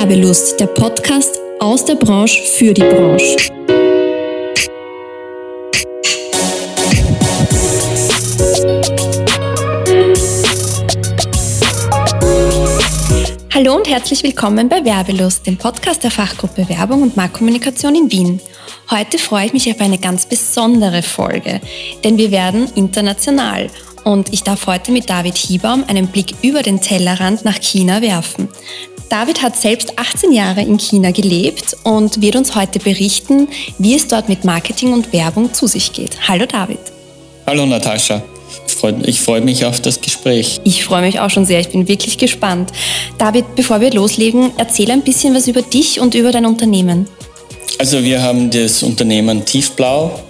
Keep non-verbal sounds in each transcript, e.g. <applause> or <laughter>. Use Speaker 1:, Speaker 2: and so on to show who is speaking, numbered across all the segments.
Speaker 1: Werbelust, der Podcast aus der Branche für die Branche. Hallo und herzlich willkommen bei Werbelust, dem Podcast der Fachgruppe Werbung und Marktkommunikation in Wien. Heute freue ich mich auf eine ganz besondere Folge, denn wir werden international und ich darf heute mit David Hiebaum einen Blick über den Tellerrand nach China werfen. David hat selbst 18 Jahre in China gelebt und wird uns heute berichten, wie es dort mit Marketing und Werbung zu sich geht. Hallo David.
Speaker 2: Hallo Natascha. Ich freue mich auf das Gespräch.
Speaker 1: Ich freue mich auch schon sehr. Ich bin wirklich gespannt. David, bevor wir loslegen, erzähl ein bisschen was über dich und über dein Unternehmen.
Speaker 2: Also wir haben das Unternehmen Tiefblau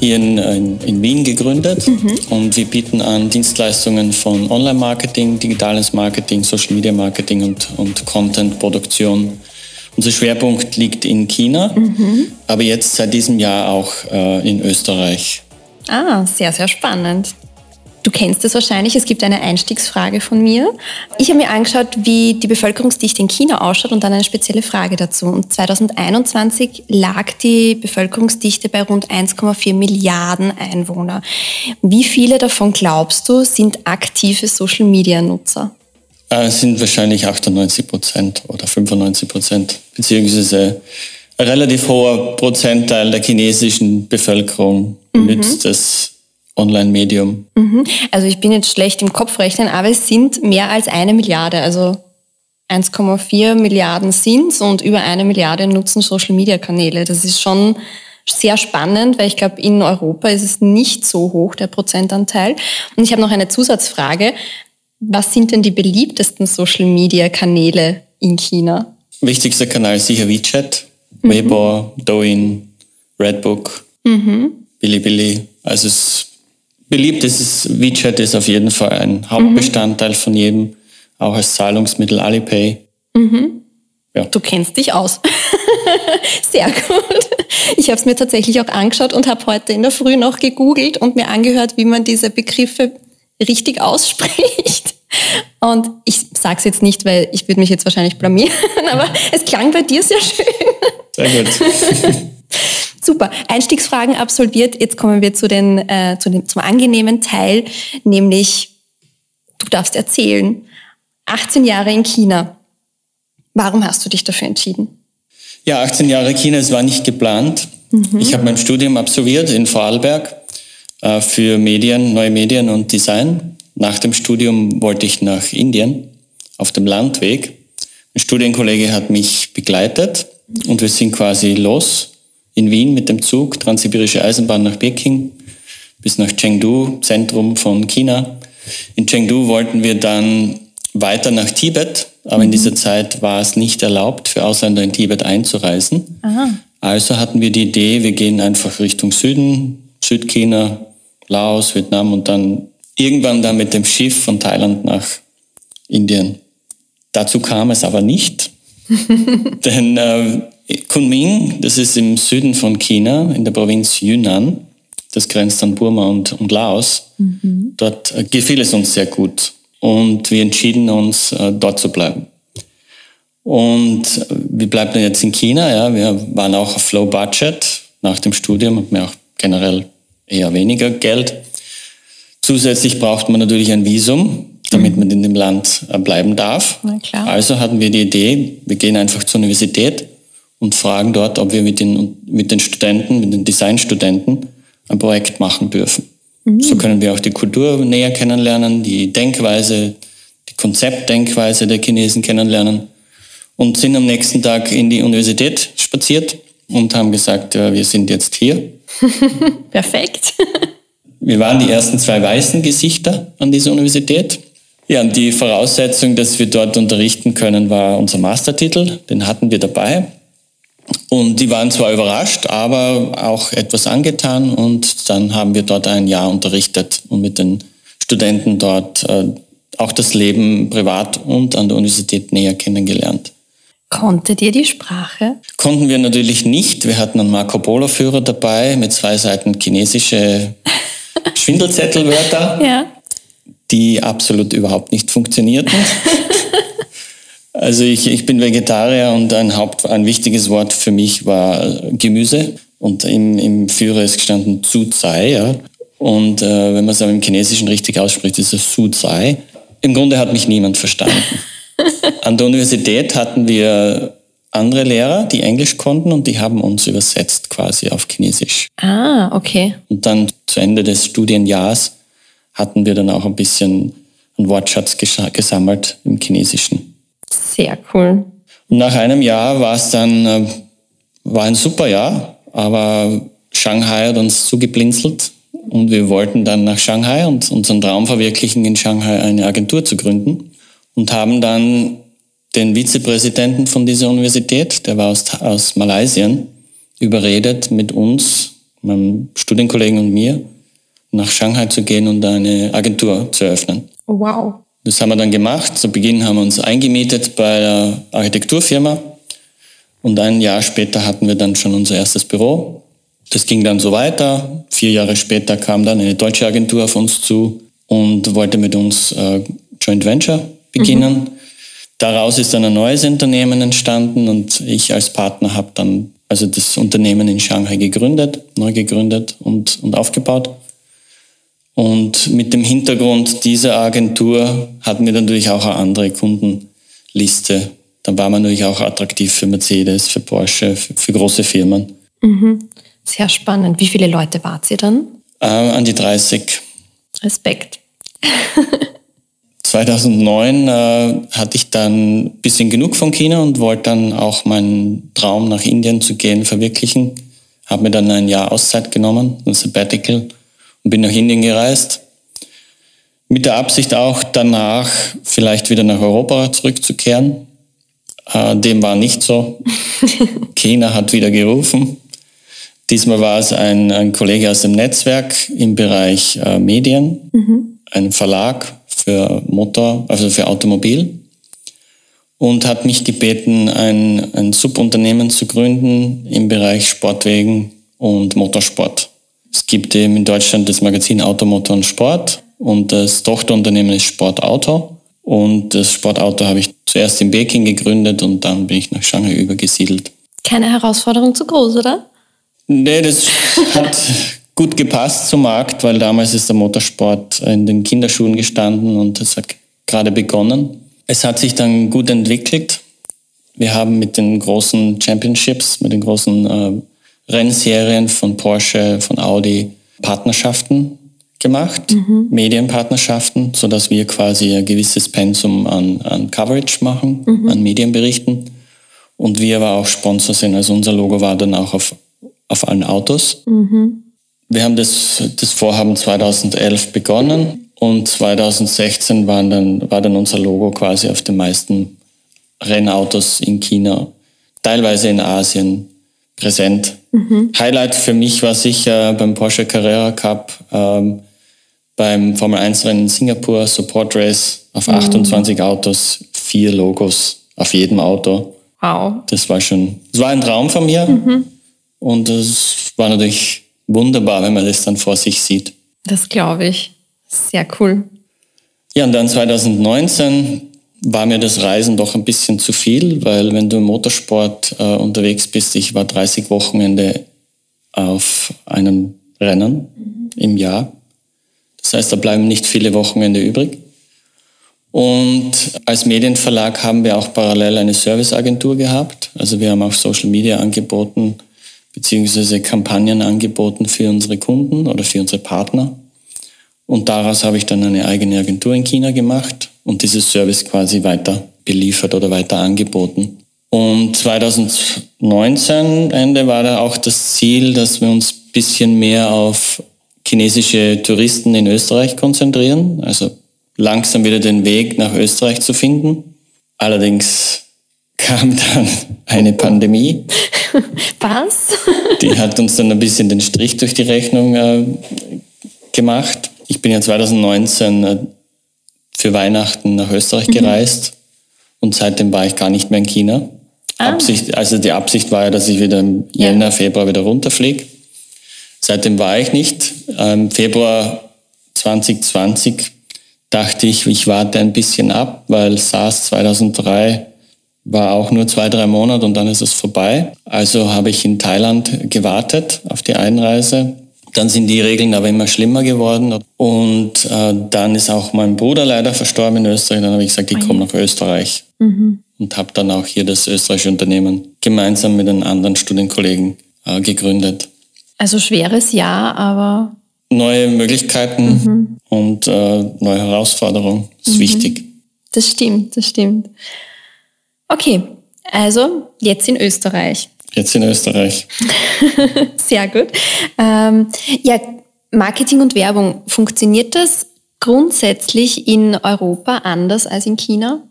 Speaker 2: hier in, in, in Wien gegründet mhm. und wir bieten an Dienstleistungen von Online-Marketing, digitales Marketing, Social-Media-Marketing und, und Content-Produktion. Unser Schwerpunkt liegt in China, mhm. aber jetzt seit diesem Jahr auch äh, in Österreich.
Speaker 1: Ah, sehr, sehr spannend. Du kennst es wahrscheinlich, es gibt eine Einstiegsfrage von mir. Ich habe mir angeschaut, wie die Bevölkerungsdichte in China ausschaut und dann eine spezielle Frage dazu. Und 2021 lag die Bevölkerungsdichte bei rund 1,4 Milliarden Einwohner. Wie viele davon glaubst du sind aktive Social-Media-Nutzer?
Speaker 2: Äh, es sind wahrscheinlich 98 Prozent oder 95 Prozent, beziehungsweise ein relativ hoher Prozentteil der chinesischen Bevölkerung mhm. nützt das Online-Medium.
Speaker 1: Mhm. Also ich bin jetzt schlecht im Kopfrechnen, aber es sind mehr als eine Milliarde. Also 1,4 Milliarden sind und über eine Milliarde nutzen Social-Media-Kanäle. Das ist schon sehr spannend, weil ich glaube, in Europa ist es nicht so hoch, der Prozentanteil. Und ich habe noch eine Zusatzfrage. Was sind denn die beliebtesten Social-Media-Kanäle in China?
Speaker 2: Wichtigster Kanal ist sicher WeChat, mhm. Weibo, Douyin, Redbook, mhm. Bilibili. Also es beliebt ist es, WeChat ist auf jeden Fall ein Hauptbestandteil mhm. von jedem, auch als Zahlungsmittel Alipay.
Speaker 1: Mhm. Ja. Du kennst dich aus. <laughs> Sehr gut. Ich habe es mir tatsächlich auch angeschaut und habe heute in der Früh noch gegoogelt und mir angehört, wie man diese Begriffe richtig ausspricht. Und ich sage es jetzt nicht, weil ich würde mich jetzt wahrscheinlich blamieren, <laughs> aber es klang bei dir sehr schön.
Speaker 2: Sehr gut. <laughs>
Speaker 1: Super. Einstiegsfragen absolviert. Jetzt kommen wir zu den, äh, zu dem, zum angenehmen Teil, nämlich du darfst erzählen. 18 Jahre in China. Warum hast du dich dafür entschieden?
Speaker 2: Ja, 18 Jahre China, es war nicht geplant. Mhm. Ich habe mein Studium absolviert in Vorarlberg äh, für Medien, neue Medien und Design. Nach dem Studium wollte ich nach Indien auf dem Landweg. Ein Studienkollege hat mich begleitet und wir sind quasi los in Wien mit dem Zug, Transsibirische Eisenbahn nach Peking bis nach Chengdu, Zentrum von China. In Chengdu wollten wir dann weiter nach Tibet, aber mhm. in dieser Zeit war es nicht erlaubt, für Ausländer in Tibet einzureisen. Aha. Also hatten wir die Idee, wir gehen einfach Richtung Süden, Südchina, Laos, Vietnam und dann irgendwann dann mit dem Schiff von Thailand nach Indien. Dazu kam es aber nicht, <laughs> denn äh, Kunming, das ist im Süden von China, in der Provinz Yunnan. Das grenzt an Burma und, und Laos. Mhm. Dort äh, gefiel es uns sehr gut und wir entschieden uns, äh, dort zu bleiben. Und äh, wir bleiben jetzt in China. Ja. Wir waren auch auf Low Budget nach dem Studium, hatten wir auch generell eher weniger Geld. Zusätzlich braucht man natürlich ein Visum, damit mhm. man in dem Land bleiben darf. Also hatten wir die Idee, wir gehen einfach zur Universität und fragen dort, ob wir mit den, mit den Studenten, mit den Designstudenten ein Projekt machen dürfen. Mhm. So können wir auch die Kultur näher kennenlernen, die Denkweise, die Konzeptdenkweise der Chinesen kennenlernen und sind am nächsten Tag in die Universität spaziert und haben gesagt, ja, wir sind jetzt hier. <laughs>
Speaker 1: Perfekt. <laughs>
Speaker 2: wir waren die ersten zwei weißen Gesichter an dieser Universität. Ja, und die Voraussetzung, dass wir dort unterrichten können, war unser Mastertitel. Den hatten wir dabei. Und die waren zwar überrascht, aber auch etwas angetan und dann haben wir dort ein Jahr unterrichtet und mit den Studenten dort äh, auch das Leben privat und an der Universität näher kennengelernt.
Speaker 1: Konntet ihr die Sprache?
Speaker 2: Konnten wir natürlich nicht. Wir hatten einen Marco Polo Führer dabei mit zwei Seiten chinesische <laughs> Schwindelzettelwörter, ja. die absolut überhaupt nicht funktionierten. <laughs> Also ich, ich bin Vegetarier und ein Haupt, ein wichtiges Wort für mich war Gemüse. Und im, im Führer ist gestanden Zuzai, ja. Und äh, wenn man es aber im Chinesischen richtig ausspricht, ist es Suzai. Im Grunde hat mich niemand verstanden. <laughs> An der Universität hatten wir andere Lehrer, die Englisch konnten und die haben uns übersetzt quasi auf Chinesisch.
Speaker 1: Ah, okay.
Speaker 2: Und dann zu Ende des Studienjahrs hatten wir dann auch ein bisschen einen Wortschatz gesammelt im Chinesischen.
Speaker 1: Sehr cool.
Speaker 2: Und nach einem Jahr war es dann, äh, war ein super Jahr, aber Shanghai hat uns zugeblinzelt und wir wollten dann nach Shanghai und unseren Traum verwirklichen, in Shanghai eine Agentur zu gründen und haben dann den Vizepräsidenten von dieser Universität, der war aus, aus Malaysia, überredet, mit uns, meinem Studienkollegen und mir, nach Shanghai zu gehen und eine Agentur zu eröffnen.
Speaker 1: Wow.
Speaker 2: Das haben wir dann gemacht. Zu Beginn haben wir uns eingemietet bei der Architekturfirma und ein Jahr später hatten wir dann schon unser erstes Büro. Das ging dann so weiter. Vier Jahre später kam dann eine deutsche Agentur auf uns zu und wollte mit uns äh, Joint Venture beginnen. Mhm. Daraus ist dann ein neues Unternehmen entstanden und ich als Partner habe dann also das Unternehmen in Shanghai gegründet, neu gegründet und, und aufgebaut. Und mit dem Hintergrund dieser Agentur hatten wir natürlich auch eine andere Kundenliste. Dann war man natürlich auch attraktiv für Mercedes, für Porsche, für, für große Firmen.
Speaker 1: Mhm. Sehr spannend. Wie viele Leute wart ihr dann?
Speaker 2: Äh, an die 30.
Speaker 1: Respekt. <laughs>
Speaker 2: 2009 äh, hatte ich dann ein bisschen genug von China und wollte dann auch meinen Traum nach Indien zu gehen verwirklichen. Habe mir dann ein Jahr Auszeit genommen, ein Sabbatical und bin nach Indien gereist. Mit der Absicht auch danach vielleicht wieder nach Europa zurückzukehren. Äh, dem war nicht so. <laughs> China hat wieder gerufen. Diesmal war es ein, ein Kollege aus dem Netzwerk im Bereich äh, Medien, mhm. ein Verlag für Motor, also für Automobil und hat mich gebeten, ein, ein Subunternehmen zu gründen im Bereich Sportwegen und Motorsport. Es gibt eben in Deutschland das Magazin Automotor und Sport und das Tochterunternehmen ist Sportauto. Und das Sportauto habe ich zuerst in Peking gegründet und dann bin ich nach Shanghai übergesiedelt.
Speaker 1: Keine Herausforderung zu groß, oder?
Speaker 2: Nee, das hat gut gepasst zum Markt, weil damals ist der Motorsport in den Kinderschuhen gestanden und es hat gerade begonnen. Es hat sich dann gut entwickelt. Wir haben mit den großen Championships, mit den großen äh, Rennserien von Porsche, von Audi Partnerschaften gemacht, mhm. Medienpartnerschaften, so dass wir quasi ein gewisses Pensum an, an Coverage machen, mhm. an Medienberichten. Und wir aber auch Sponsor sind. Also unser Logo war dann auch auf, auf allen Autos. Mhm. Wir haben das, das Vorhaben 2011 begonnen und 2016 waren dann, war dann unser Logo quasi auf den meisten Rennautos in China, teilweise in Asien präsent. Mhm. Highlight für mich war sicher beim Porsche Carrera Cup, ähm, beim Formel 1 Rennen in Singapur, Support Race auf mhm. 28 Autos, vier Logos auf jedem Auto.
Speaker 1: Wow.
Speaker 2: Das war schon, das war ein Traum von mir. Mhm. Und es war natürlich wunderbar, wenn man das dann vor sich sieht.
Speaker 1: Das glaube ich. Sehr cool.
Speaker 2: Ja, und dann 2019 war mir das Reisen doch ein bisschen zu viel, weil wenn du im Motorsport äh, unterwegs bist, ich war 30 Wochenende auf einem Rennen mhm. im Jahr. Das heißt, da bleiben nicht viele Wochenende übrig. Und als Medienverlag haben wir auch parallel eine Serviceagentur gehabt. Also wir haben auch Social Media angeboten, beziehungsweise Kampagnen angeboten für unsere Kunden oder für unsere Partner. Und daraus habe ich dann eine eigene Agentur in China gemacht und dieses Service quasi weiter beliefert oder weiter angeboten. Und 2019 Ende war da auch das Ziel, dass wir uns ein bisschen mehr auf chinesische Touristen in Österreich konzentrieren, also langsam wieder den Weg nach Österreich zu finden. Allerdings kam dann eine Pandemie. <laughs>
Speaker 1: Was?
Speaker 2: Die hat uns dann ein bisschen den Strich durch die Rechnung äh, gemacht. Ich bin ja 2019 äh, für Weihnachten nach Österreich mhm. gereist und seitdem war ich gar nicht mehr in China. Ah. Absicht, also die Absicht war ja, dass ich wieder im Jänner, ja. Februar wieder runterfliege. Seitdem war ich nicht. Im Februar 2020 dachte ich, ich warte ein bisschen ab, weil SARS 2003 war auch nur zwei, drei Monate und dann ist es vorbei. Also habe ich in Thailand gewartet auf die Einreise. Dann sind die Regeln aber immer schlimmer geworden und äh, dann ist auch mein Bruder leider verstorben in Österreich. Dann habe ich gesagt, ich komme nach Österreich mhm. und habe dann auch hier das österreichische Unternehmen gemeinsam mit den anderen Studienkollegen äh, gegründet.
Speaker 1: Also schweres Jahr, aber
Speaker 2: neue Möglichkeiten mhm. und äh, neue Herausforderungen ist mhm. wichtig.
Speaker 1: Das stimmt, das stimmt. Okay, also jetzt in Österreich.
Speaker 2: Jetzt in Österreich. <laughs>
Speaker 1: Sehr gut. Ähm, ja, Marketing und Werbung, funktioniert das grundsätzlich in Europa anders als in China?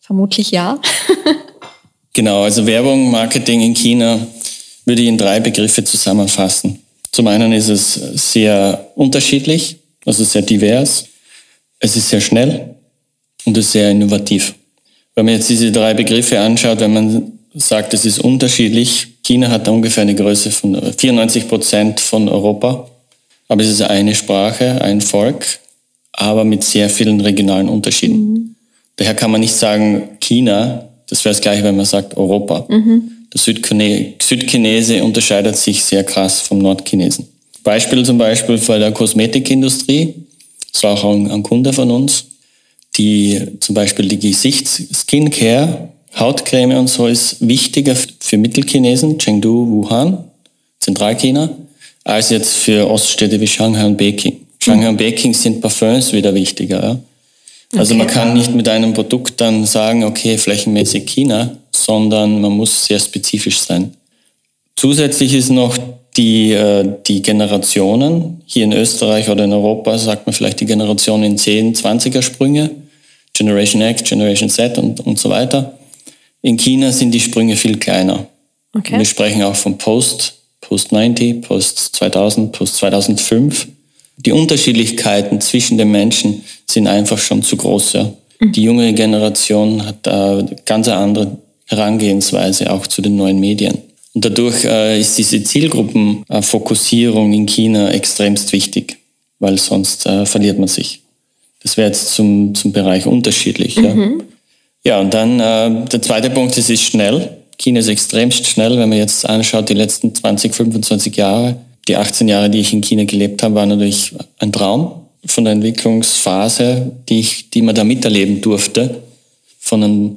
Speaker 1: Vermutlich ja. <laughs>
Speaker 2: genau, also Werbung, Marketing in China würde ich in drei Begriffe zusammenfassen. Zum einen ist es sehr unterschiedlich, also sehr divers. Es ist sehr schnell und es ist sehr innovativ. Wenn man jetzt diese drei Begriffe anschaut, wenn man sagt, es ist unterschiedlich, China hat ungefähr eine Größe von 94 Prozent von Europa, aber es ist eine Sprache, ein Volk, aber mit sehr vielen regionalen Unterschieden. Mhm. Daher kann man nicht sagen China, das wäre das gleiche, wenn man sagt Europa. Mhm. Der Südchine Südchinese unterscheidet sich sehr krass vom Nordchinesen. Beispiel zum Beispiel für der Kosmetikindustrie, das war auch ein, ein Kunde von uns, die zum Beispiel die Gesichts-Skincare, Hautcreme und so ist wichtiger für Mittelchinesen, Chengdu, Wuhan, Zentralchina, als jetzt für Oststädte wie Shanghai und Peking. Shanghai und Peking sind Parfums wieder wichtiger. Ja? Also okay. man kann nicht mit einem Produkt dann sagen, okay, flächenmäßig China, sondern man muss sehr spezifisch sein. Zusätzlich ist noch die, äh, die Generationen, hier in Österreich oder in Europa sagt man vielleicht die Generation in 10, 20er Sprünge, Generation X, Generation Z und, und so weiter. In China sind die Sprünge viel kleiner. Okay. Wir sprechen auch von Post, Post 90, Post 2000, Post 2005. Die Unterschiedlichkeiten zwischen den Menschen sind einfach schon zu groß. Ja. Mhm. Die junge Generation hat äh, ganz eine andere Herangehensweise auch zu den neuen Medien. Und dadurch äh, ist diese Zielgruppenfokussierung in China extremst wichtig, weil sonst äh, verliert man sich. Das wäre jetzt zum, zum Bereich unterschiedlich. Mhm. Ja. Ja, und dann äh, der zweite Punkt, es ist schnell. China ist extremst schnell, wenn man jetzt anschaut, die letzten 20, 25 Jahre, die 18 Jahre, die ich in China gelebt habe, war natürlich ein Traum von der Entwicklungsphase, die, ich, die man da miterleben durfte, von einem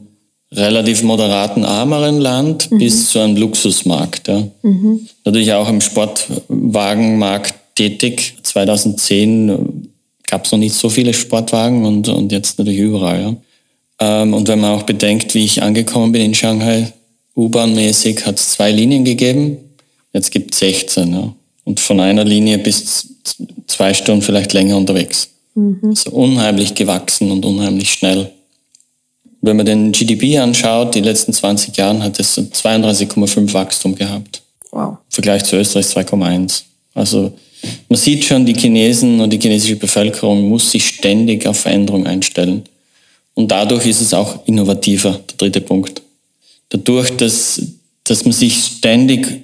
Speaker 2: relativ moderaten, ärmeren Land mhm. bis zu einem Luxusmarkt. Ja. Mhm. Natürlich auch im Sportwagenmarkt tätig. 2010 gab es noch nicht so viele Sportwagen und, und jetzt natürlich überall. Ja. Ähm, und wenn man auch bedenkt, wie ich angekommen bin in Shanghai, U-Bahn-mäßig hat es zwei Linien gegeben, jetzt gibt es 16. Ja. Und von einer Linie bis zwei Stunden vielleicht länger unterwegs. Mhm. Also unheimlich gewachsen und unheimlich schnell. Wenn man den GDP anschaut, die letzten 20 Jahre hat es 32,5 Wachstum gehabt. Wow. Im Vergleich zu Österreich 2,1. Also man sieht schon, die Chinesen und die chinesische Bevölkerung muss sich ständig auf Veränderung einstellen. Und dadurch ist es auch innovativer, der dritte Punkt. Dadurch, dass, dass man sich ständig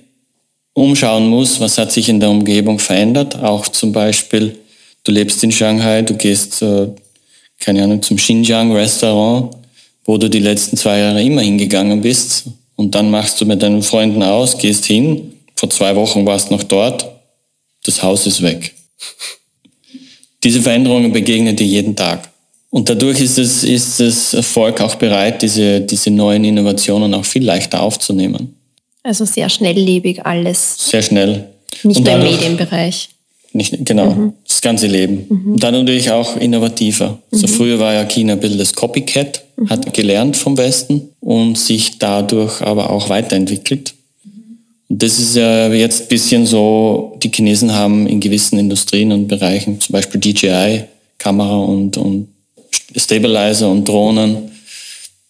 Speaker 2: umschauen muss, was hat sich in der Umgebung verändert. Auch zum Beispiel, du lebst in Shanghai, du gehst, äh, keine Ahnung, zum Xinjiang Restaurant wo du die letzten zwei Jahre immer hingegangen bist und dann machst du mit deinen Freunden aus, gehst hin, vor zwei Wochen warst noch dort, das Haus ist weg. Diese Veränderungen begegnen dir jeden Tag. Und dadurch ist es, ist das Volk auch bereit, diese, diese neuen Innovationen auch viel leichter aufzunehmen.
Speaker 1: Also sehr schnelllebig alles.
Speaker 2: Sehr schnell.
Speaker 1: Nicht nur im Medienbereich.
Speaker 2: Nicht, genau, mhm. das ganze Leben. Mhm. Und dann natürlich auch innovativer. Mhm. So früher war ja China ein bisschen das Copycat, mhm. hat gelernt vom Westen und sich dadurch aber auch weiterentwickelt. Und das ist ja jetzt ein bisschen so, die Chinesen haben in gewissen Industrien und Bereichen, zum Beispiel DJI, Kamera und, und Stabilizer und Drohnen,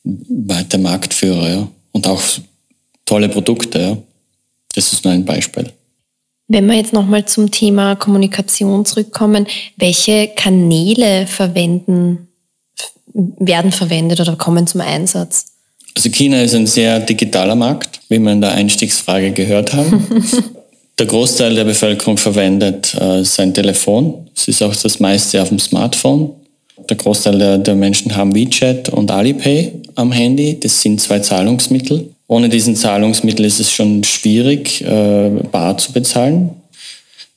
Speaker 2: weiter Marktführer, ja. Und auch tolle Produkte, ja. Das ist nur ein Beispiel.
Speaker 1: Wenn wir jetzt nochmal zum Thema Kommunikation zurückkommen, welche Kanäle verwenden, werden verwendet oder kommen zum Einsatz?
Speaker 2: Also China ist ein sehr digitaler Markt, wie wir in der Einstiegsfrage gehört haben. <laughs> der Großteil der Bevölkerung verwendet äh, sein Telefon. Es ist auch das meiste auf dem Smartphone. Der Großteil der, der Menschen haben WeChat und Alipay am Handy. Das sind zwei Zahlungsmittel. Ohne diesen Zahlungsmittel ist es schon schwierig, äh, bar zu bezahlen.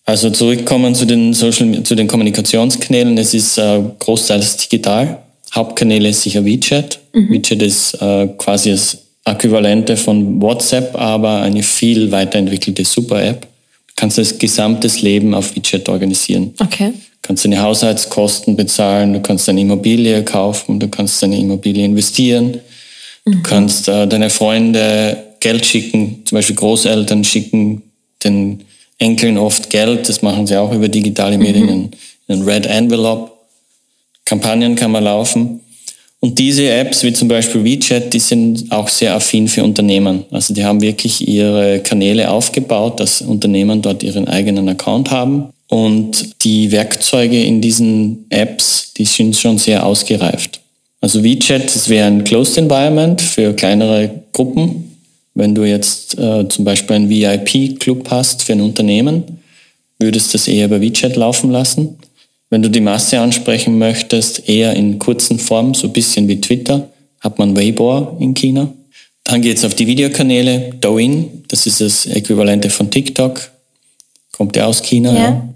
Speaker 2: Also zurückkommen zu den Social, zu den Kommunikationskanälen. Es ist äh, großteils digital. Hauptkanäle ist sicher WeChat. Mhm. WeChat ist äh, quasi das Äquivalente von WhatsApp, aber eine viel weiterentwickelte Super-App. Du kannst das gesamte Leben auf WeChat organisieren.
Speaker 1: Okay. Du
Speaker 2: kannst deine Haushaltskosten bezahlen, du kannst deine Immobilie kaufen, du kannst deine Immobilie investieren, mhm. du kannst äh, deine Freunde Geld schicken, zum Beispiel Großeltern schicken den Enkeln oft Geld, das machen sie auch über digitale Medien, mhm. in, in Red Envelope. Kampagnen kann man laufen. Und diese Apps, wie zum Beispiel WeChat, die sind auch sehr affin für Unternehmen. Also die haben wirklich ihre Kanäle aufgebaut, dass Unternehmen dort ihren eigenen Account haben. Und die Werkzeuge in diesen Apps, die sind schon sehr ausgereift. Also WeChat, das wäre ein Closed Environment für kleinere Gruppen. Wenn du jetzt äh, zum Beispiel einen VIP-Club hast für ein Unternehmen, würdest du das eher bei WeChat laufen lassen. Wenn du die Masse ansprechen möchtest, eher in kurzen Form, so ein bisschen wie Twitter, hat man Weibo in China. Dann geht es auf die Videokanäle, Douyin, das ist das Äquivalente von TikTok, kommt ja aus China. Ja. ja.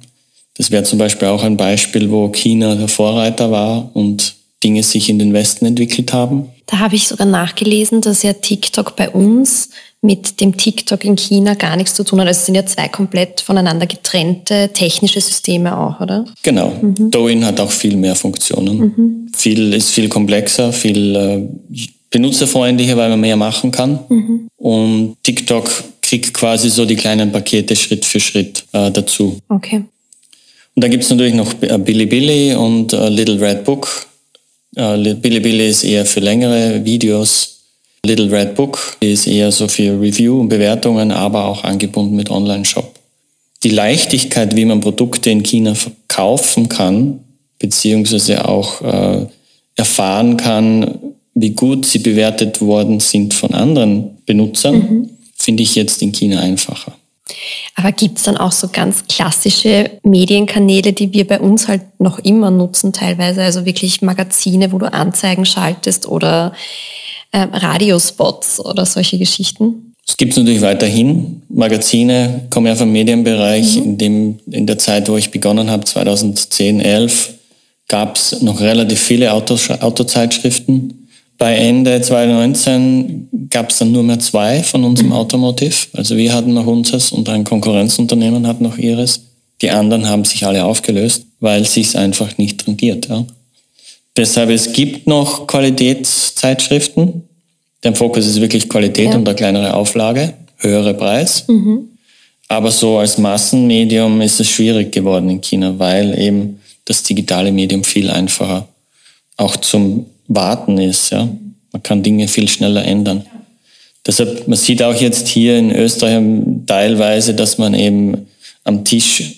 Speaker 2: Das wäre zum Beispiel auch ein Beispiel, wo China der Vorreiter war und Dinge sich in den Westen entwickelt haben.
Speaker 1: Da habe ich sogar nachgelesen, dass ja TikTok bei uns mit dem TikTok in China gar nichts zu tun hat. Also es sind ja zwei komplett voneinander getrennte technische Systeme auch, oder?
Speaker 2: Genau. Mhm. Douyin hat auch viel mehr Funktionen. Mhm. Viel ist viel komplexer, viel äh, benutzerfreundlicher, weil man mehr machen kann. Mhm. Und TikTok kriegt quasi so die kleinen Pakete Schritt für Schritt äh, dazu.
Speaker 1: Okay.
Speaker 2: Und dann gibt es natürlich noch Bilibili und äh, Little Red Book. Äh, Bilibili ist eher für längere Videos Little Red Book ist eher so für Review und Bewertungen, aber auch angebunden mit Online-Shop. Die Leichtigkeit, wie man Produkte in China verkaufen kann, beziehungsweise auch äh, erfahren kann, wie gut sie bewertet worden sind von anderen Benutzern, mhm. finde ich jetzt in China einfacher.
Speaker 1: Aber gibt es dann auch so ganz klassische Medienkanäle, die wir bei uns halt noch immer nutzen teilweise? Also wirklich Magazine, wo du Anzeigen schaltest oder äh, Radiospots oder solche Geschichten?
Speaker 2: Es gibt natürlich weiterhin. Magazine kommen ja vom Medienbereich. Mhm. In, dem, in der Zeit, wo ich begonnen habe, 2010, 11, gab es noch relativ viele Autos, Autozeitschriften. Bei Ende 2019 gab es dann nur mehr zwei von unserem mhm. Automotive. Also wir hatten noch unseres und ein Konkurrenzunternehmen hat noch ihres. Die anderen haben sich alle aufgelöst, weil es sich einfach nicht rentiert. Ja. Deshalb, es gibt noch Qualitätszeitschriften. Der Fokus ist wirklich Qualität ja. und eine kleinere Auflage, höhere Preis. Mhm. Aber so als Massenmedium ist es schwierig geworden in China, weil eben das digitale Medium viel einfacher auch zum Warten ist. Ja? Man kann Dinge viel schneller ändern. Deshalb, man sieht auch jetzt hier in Österreich teilweise, dass man eben am Tisch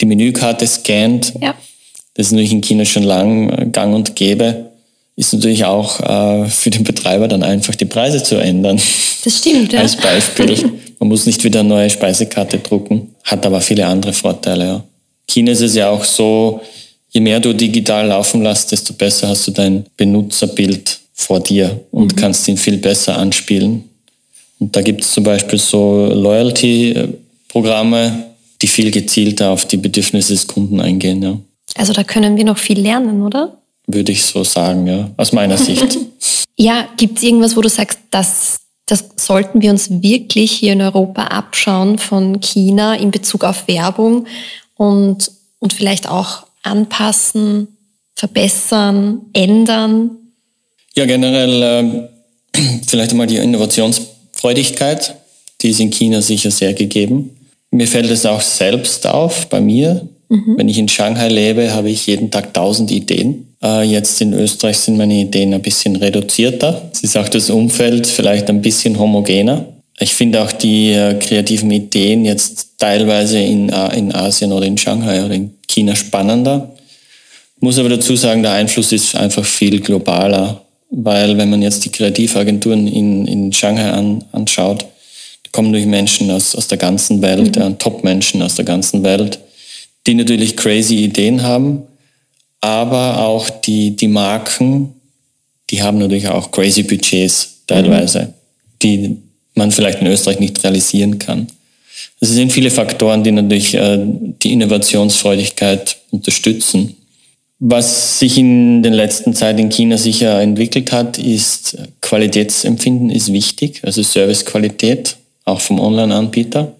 Speaker 2: die Menükarte scannt. Ja das ist natürlich in China schon lang äh, gang und gäbe, ist natürlich auch äh, für den Betreiber dann einfach die Preise zu ändern.
Speaker 1: Das stimmt, ja.
Speaker 2: Als Beispiel. Man muss nicht wieder eine neue Speisekarte drucken, hat aber viele andere Vorteile. Ja. China ist es ja auch so, je mehr du digital laufen lässt, desto besser hast du dein Benutzerbild vor dir und mhm. kannst ihn viel besser anspielen. Und da gibt es zum Beispiel so Loyalty-Programme, die viel gezielter auf die Bedürfnisse des Kunden eingehen. Ja.
Speaker 1: Also da können wir noch viel lernen, oder?
Speaker 2: Würde ich so sagen, ja, aus meiner <laughs> Sicht.
Speaker 1: ja, gibt es irgendwas, wo du sagst, das, das sollten wir uns wirklich hier in Europa abschauen von China in Bezug auf Werbung und, und vielleicht auch anpassen, verbessern, ändern?
Speaker 2: Ja, generell äh, <clears throat> vielleicht einmal die Innovationsfreudigkeit, die ist in China sicher sehr gegeben. Mir fällt es auch selbst auf, bei mir, Mhm. Wenn ich in Shanghai lebe, habe ich jeden Tag tausend Ideen. Äh, jetzt in Österreich sind meine Ideen ein bisschen reduzierter. Es ist auch das Umfeld vielleicht ein bisschen homogener. Ich finde auch die äh, kreativen Ideen jetzt teilweise in, äh, in Asien oder in Shanghai oder in China spannender. Muss aber dazu sagen, der Einfluss ist einfach viel globaler, weil wenn man jetzt die Kreativagenturen in, in Shanghai an, anschaut, kommen durch Menschen aus, aus der ganzen Welt, mhm. ja, Top-Menschen aus der ganzen Welt die natürlich crazy Ideen haben, aber auch die, die Marken die haben natürlich auch crazy Budgets teilweise, mhm. die man vielleicht in Österreich nicht realisieren kann. Es sind viele Faktoren, die natürlich äh, die Innovationsfreudigkeit unterstützen. Was sich in den letzten Zeit in China sicher entwickelt hat, ist Qualitätsempfinden ist wichtig, also Servicequalität, auch vom Online-Anbieter.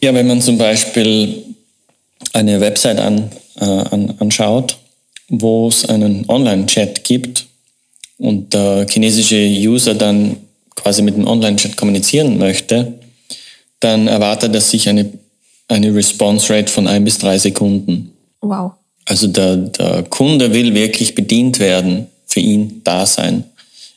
Speaker 2: Ja, wenn man zum Beispiel eine Website an, äh, an, anschaut, wo es einen Online-Chat gibt und der chinesische User dann quasi mit dem Online-Chat kommunizieren möchte, dann erwartet er sich eine, eine Response Rate von ein bis drei Sekunden.
Speaker 1: Wow.
Speaker 2: Also der, der Kunde will wirklich bedient werden, für ihn da sein.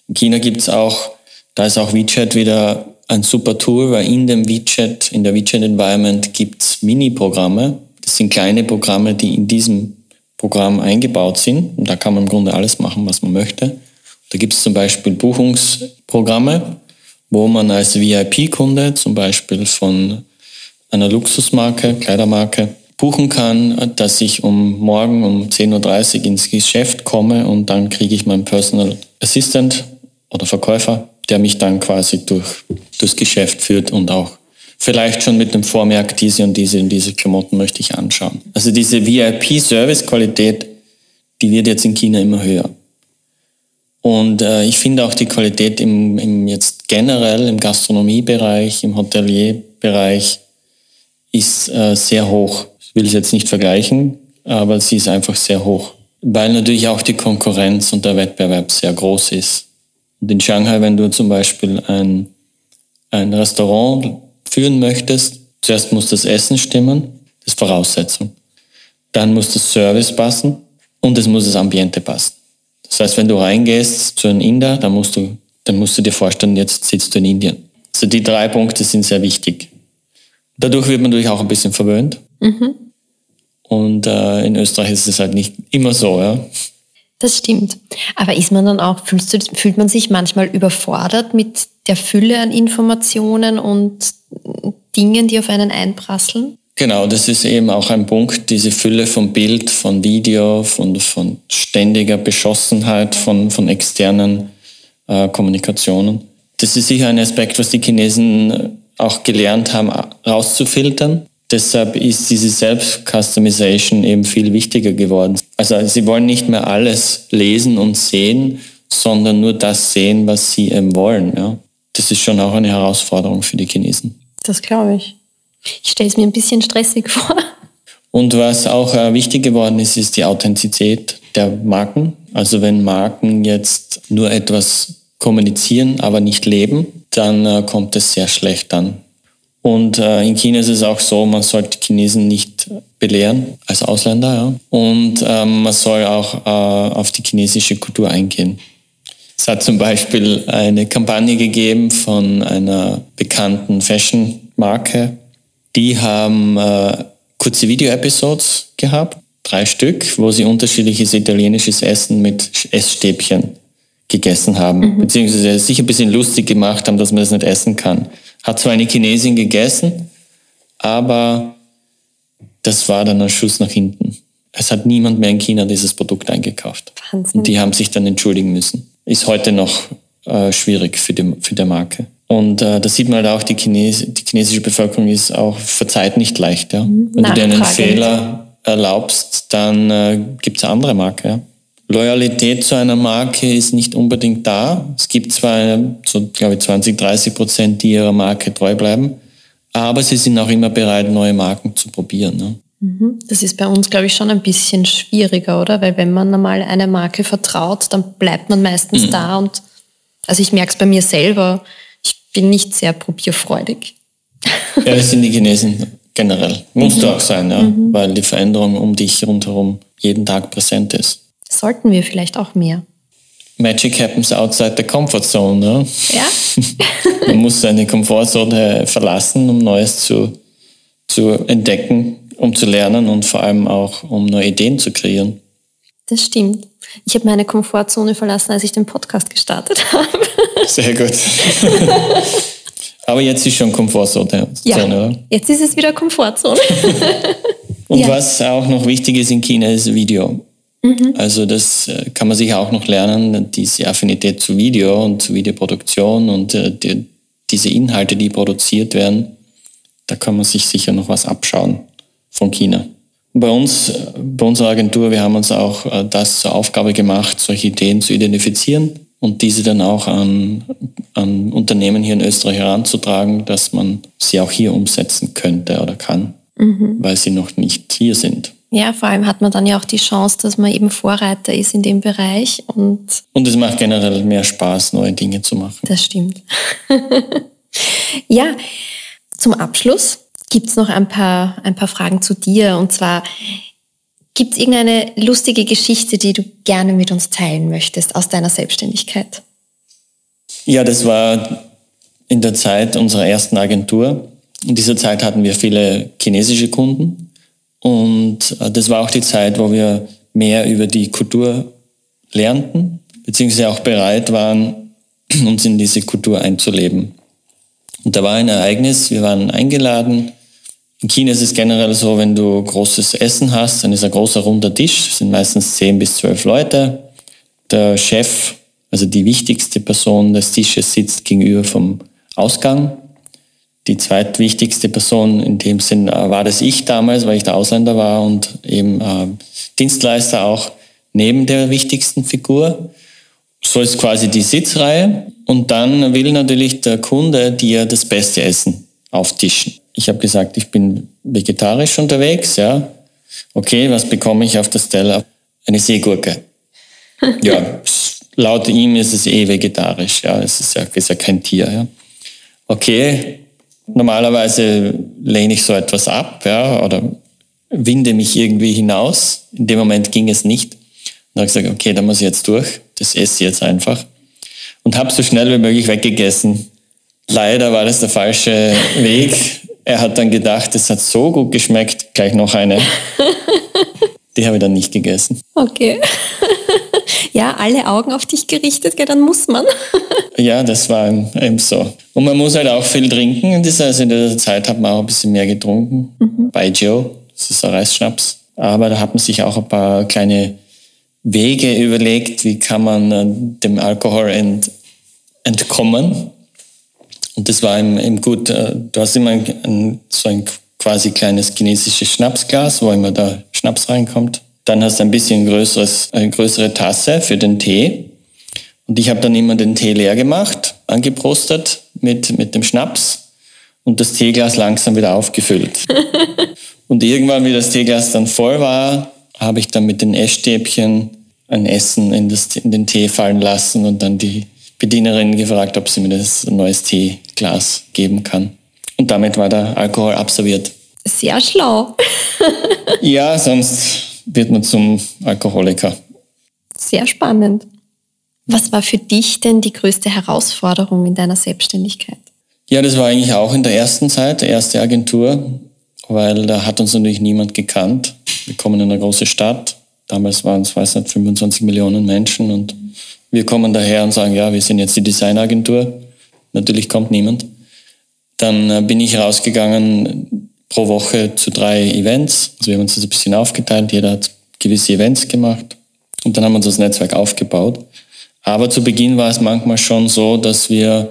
Speaker 2: In China gibt es auch, da ist auch WeChat wieder ein super Tool, weil in dem WeChat, in der WeChat Environment gibt es Mini-Programme. Das sind kleine Programme, die in diesem Programm eingebaut sind. Und da kann man im Grunde alles machen, was man möchte. Da gibt es zum Beispiel Buchungsprogramme, wo man als VIP-Kunde zum Beispiel von einer Luxusmarke, Kleidermarke, buchen kann, dass ich um morgen um 10.30 Uhr ins Geschäft komme und dann kriege ich meinen Personal Assistant oder Verkäufer, der mich dann quasi durch, durchs Geschäft führt und auch vielleicht schon mit dem Vormerk, diese und diese und diese Klamotten möchte ich anschauen. Also diese VIP-Service-Qualität, die wird jetzt in China immer höher. Und äh, ich finde auch die Qualität im, im jetzt generell im Gastronomiebereich, im Hotelierbereich ist äh, sehr hoch. Ich will es jetzt nicht vergleichen, aber sie ist einfach sehr hoch. Weil natürlich auch die Konkurrenz und der Wettbewerb sehr groß ist. Und in Shanghai, wenn du zum Beispiel ein, ein Restaurant führen möchtest, zuerst muss das Essen stimmen, das ist Voraussetzung. Dann muss das Service passen und es muss das Ambiente passen. Das heißt, wenn du reingehst zu einem Inder, dann musst du, dann musst du dir vorstellen, jetzt sitzt du in Indien. Also die drei Punkte sind sehr wichtig. Dadurch wird man natürlich auch ein bisschen verwöhnt. Mhm. Und äh, in Österreich ist es halt nicht immer so, ja.
Speaker 1: Das stimmt. Aber ist man dann auch, fühlst du, fühlt man sich manchmal überfordert mit der Fülle an Informationen und Dingen, die auf einen einprasseln?
Speaker 2: Genau, das ist eben auch ein Punkt, diese Fülle von Bild, von Video, von, von ständiger Beschossenheit von, von externen äh, Kommunikationen. Das ist sicher ein Aspekt, was die Chinesen auch gelernt haben, rauszufiltern. Deshalb ist diese Self-Customization eben viel wichtiger geworden. Also sie wollen nicht mehr alles lesen und sehen, sondern nur das sehen, was sie eben wollen. Ja. Das ist schon auch eine Herausforderung für die Chinesen.
Speaker 1: Das glaube ich. Ich stelle es mir ein bisschen stressig <laughs> vor.
Speaker 2: Und was auch äh, wichtig geworden ist, ist die Authentizität der Marken. Also wenn Marken jetzt nur etwas kommunizieren, aber nicht leben, dann äh, kommt es sehr schlecht an. Und äh, in China ist es auch so, man sollte Chinesen nicht belehren als Ausländer. Ja? Und ähm, man soll auch auf die chinesische Kultur eingehen. Es hat zum Beispiel eine Kampagne gegeben von einer bekannten Fashion-Marke, die haben äh, kurze Video-Episodes gehabt, drei Stück, wo sie unterschiedliches italienisches Essen mit Essstäbchen gegessen haben, mhm. beziehungsweise sich ein bisschen lustig gemacht haben, dass man das nicht essen kann. Hat zwar eine Chinesin gegessen, aber das war dann ein Schuss nach hinten. Es hat niemand mehr in China dieses Produkt eingekauft. Wahnsinn. Und die haben sich dann entschuldigen müssen. Ist heute noch äh, schwierig für die, für die Marke. Und äh, da sieht man halt auch, die, Chines die chinesische Bevölkerung ist auch verzeiht nicht leicht. Ja? Mhm. Wenn du dir einen Fehler erlaubst, dann äh, gibt es eine andere Marke. Ja? Loyalität zu einer Marke ist nicht unbedingt da. Es gibt zwar so, glaube ich, 20, 30 Prozent, die ihrer Marke treu bleiben, aber sie sind auch immer bereit, neue Marken zu probieren. Ne?
Speaker 1: Das ist bei uns, glaube ich, schon ein bisschen schwieriger, oder? Weil wenn man einmal eine Marke vertraut, dann bleibt man meistens mhm. da und also ich merke es bei mir selber, bin nicht sehr probierfreudig.
Speaker 2: Ja, das sind die <laughs> Chinesen generell. Muss mhm. auch sein, ja, mhm. weil die Veränderung um dich rundherum jeden Tag präsent ist.
Speaker 1: Sollten wir vielleicht auch mehr.
Speaker 2: Magic happens outside the comfort zone. Ja?
Speaker 1: ja? <laughs>
Speaker 2: Man muss seine Komfortzone verlassen, um Neues zu, zu entdecken, um zu lernen und vor allem auch, um neue Ideen zu kreieren.
Speaker 1: Das stimmt. Ich habe meine Komfortzone verlassen, als ich den Podcast gestartet <laughs> habe.
Speaker 2: Sehr gut. Aber jetzt ist schon Komfortzone,
Speaker 1: ja, oder? Jetzt ist es wieder Komfortzone. <laughs>
Speaker 2: Und ja. was auch noch wichtig ist in China, ist Video. Mhm. Also das äh, kann man sicher auch noch lernen, diese Affinität zu Video und zu Videoproduktion und äh, die, diese Inhalte, die produziert werden, da kann man sich sicher noch was abschauen von China. Bei uns, bei unserer Agentur, wir haben uns auch äh, das zur Aufgabe gemacht, solche Ideen zu identifizieren und diese dann auch an, an Unternehmen hier in Österreich heranzutragen, dass man sie auch hier umsetzen könnte oder kann, mhm. weil sie noch nicht hier sind.
Speaker 1: Ja, vor allem hat man dann ja auch die Chance, dass man eben Vorreiter ist in dem Bereich und.
Speaker 2: Und es macht generell mehr Spaß, neue Dinge zu machen.
Speaker 1: Das stimmt. <laughs> ja, zum Abschluss gibt es noch ein paar, ein paar Fragen zu dir. Und zwar, gibt es irgendeine lustige Geschichte, die du gerne mit uns teilen möchtest aus deiner Selbstständigkeit?
Speaker 2: Ja, das war in der Zeit unserer ersten Agentur. In dieser Zeit hatten wir viele chinesische Kunden und äh, das war auch die Zeit, wo wir mehr über die Kultur lernten, beziehungsweise auch bereit waren, <clears throat> uns in diese Kultur einzuleben. Und da war ein Ereignis, wir waren eingeladen. In China ist es generell so, wenn du großes Essen hast, dann ist ein großer runder Tisch, sind meistens zehn bis zwölf Leute. Der Chef, also die wichtigste Person des Tisches, sitzt gegenüber vom Ausgang die zweitwichtigste Person in dem Sinn äh, war das ich damals, weil ich der Ausländer war und eben äh, Dienstleister auch neben der wichtigsten Figur. So ist quasi die Sitzreihe. Und dann will natürlich der Kunde dir das beste Essen auftischen. Ich habe gesagt, ich bin vegetarisch unterwegs, ja. Okay, was bekomme ich auf der Stelle? Eine Seegurke. <laughs> ja, laut ihm ist es eh vegetarisch, ja. Es ist ja, ist ja kein Tier, ja. Okay, Normalerweise lehne ich so etwas ab ja, oder winde mich irgendwie hinaus. In dem Moment ging es nicht. Dann habe ich gesagt, okay, da muss ich jetzt durch. Das esse ich jetzt einfach. Und habe so schnell wie möglich weggegessen. Leider war das der falsche Weg. Er hat dann gedacht, es hat so gut geschmeckt, gleich noch eine. <laughs> Die habe ich dann nicht gegessen.
Speaker 1: Okay. <laughs> Ja, alle Augen auf dich gerichtet, gell, dann muss man. <laughs>
Speaker 2: Ja, das war eben so. Und man muss halt auch viel trinken. Das heißt, in der Zeit hat man auch ein bisschen mehr getrunken. Mhm. Bei Joe, das ist ein Reisschnaps. Aber da hat man sich auch ein paar kleine Wege überlegt, wie kann man äh, dem Alkohol ent, entkommen. Und das war eben, eben gut. Äh, du hast immer ein, so ein quasi kleines chinesisches Schnapsglas, wo immer der Schnaps reinkommt. Dann hast du ein bisschen größeres, eine größere Tasse für den Tee. Und ich habe dann immer den Tee leer gemacht, angeprostet mit, mit dem Schnaps und das Teeglas langsam wieder aufgefüllt. <laughs> und irgendwann, wie das Teeglas dann voll war, habe ich dann mit den Essstäbchen ein Essen in, das, in den Tee fallen lassen und dann die Bedienerin gefragt, ob sie mir das ein neues Teeglas geben kann. Und damit war der Alkohol absolviert.
Speaker 1: Sehr schlau. <laughs>
Speaker 2: ja, sonst wird man zum Alkoholiker.
Speaker 1: Sehr spannend. Was war für dich denn die größte Herausforderung in deiner Selbstständigkeit?
Speaker 2: Ja, das war eigentlich auch in der ersten Zeit, erste Agentur, weil da hat uns natürlich niemand gekannt. Wir kommen in eine große Stadt. Damals waren es, weiß nicht, 25 Millionen Menschen und wir kommen daher und sagen, ja, wir sind jetzt die Designagentur. Natürlich kommt niemand. Dann äh, bin ich rausgegangen pro Woche zu drei Events. Also wir haben uns das ein bisschen aufgeteilt, jeder hat gewisse Events gemacht und dann haben wir uns das Netzwerk aufgebaut. Aber zu Beginn war es manchmal schon so, dass wir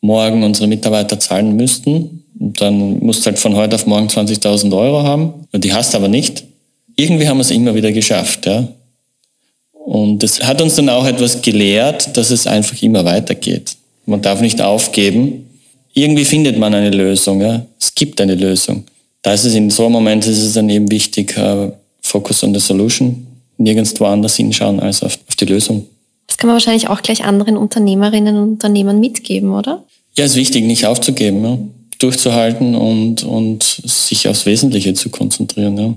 Speaker 2: morgen unsere Mitarbeiter zahlen müssten. Und dann musst du halt von heute auf morgen 20.000 Euro haben. Und die hast du aber nicht. Irgendwie haben wir es immer wieder geschafft. Ja. Und das hat uns dann auch etwas gelehrt, dass es einfach immer weitergeht. Man darf nicht aufgeben. Irgendwie findet man eine Lösung. Ja. Es gibt eine Lösung da ist es in so einem Moment ist es dann eben wichtig, uh, Focus on the Solution, nirgendwo anders hinschauen als auf, auf die Lösung.
Speaker 1: Das kann man wahrscheinlich auch gleich anderen Unternehmerinnen und Unternehmern mitgeben, oder?
Speaker 2: Ja, es ist wichtig, nicht aufzugeben, ja. Durchzuhalten und, und sich aufs Wesentliche zu konzentrieren. Ja.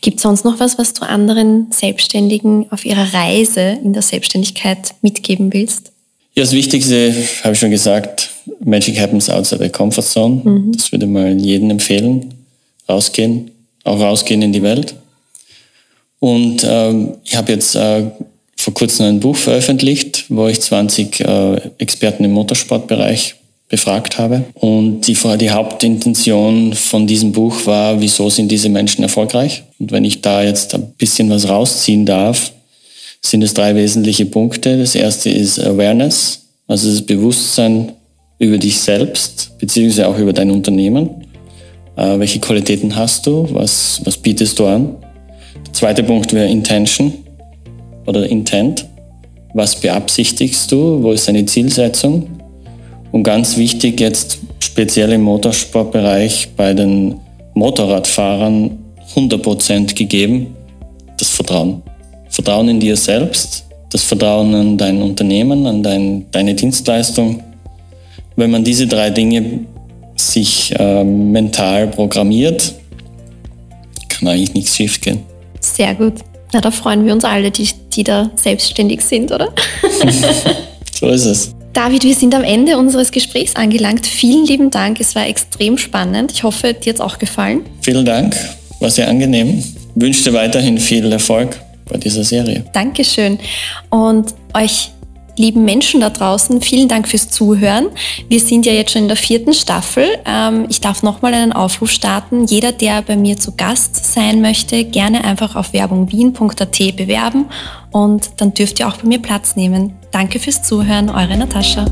Speaker 1: Gibt es sonst noch was, was du anderen Selbstständigen auf ihrer Reise in der Selbstständigkeit mitgeben willst?
Speaker 2: Ja, das Wichtigste, habe ich schon gesagt, Magic happens outside the comfort zone. Mhm. Das würde mal jedem empfehlen rausgehen, auch rausgehen in die Welt. Und ähm, ich habe jetzt äh, vor kurzem ein Buch veröffentlicht, wo ich 20 äh, Experten im Motorsportbereich befragt habe. Und die, die Hauptintention von diesem Buch war, wieso sind diese Menschen erfolgreich? Und wenn ich da jetzt ein bisschen was rausziehen darf, sind es drei wesentliche Punkte. Das erste ist Awareness, also das Bewusstsein über dich selbst, beziehungsweise auch über dein Unternehmen. Äh, welche Qualitäten hast du? Was, was bietest du an? Der zweite Punkt wäre Intention oder Intent. Was beabsichtigst du? Wo ist deine Zielsetzung? Und ganz wichtig jetzt speziell im Motorsportbereich bei den Motorradfahrern 100% gegeben, das Vertrauen. Vertrauen in dir selbst, das Vertrauen an dein Unternehmen, an dein, deine Dienstleistung. Wenn man diese drei Dinge sich äh, mental programmiert, kann eigentlich nichts schief gehen.
Speaker 1: Sehr gut. Na, da freuen wir uns alle, die, die da selbstständig sind, oder? <laughs>
Speaker 2: so ist es.
Speaker 1: David, wir sind am Ende unseres Gesprächs angelangt. Vielen lieben Dank. Es war extrem spannend. Ich hoffe, dir hat es auch gefallen.
Speaker 2: Vielen Dank. War sehr angenehm. Ich wünsche dir weiterhin viel Erfolg bei dieser Serie.
Speaker 1: Dankeschön. Und euch lieben Menschen da draußen, vielen Dank fürs Zuhören. Wir sind ja jetzt schon in der vierten Staffel. Ähm, ich darf nochmal einen Aufruf starten. Jeder, der bei mir zu Gast sein möchte, gerne einfach auf werbungwien.at bewerben und dann dürft ihr auch bei mir Platz nehmen. Danke fürs Zuhören, eure Natascha.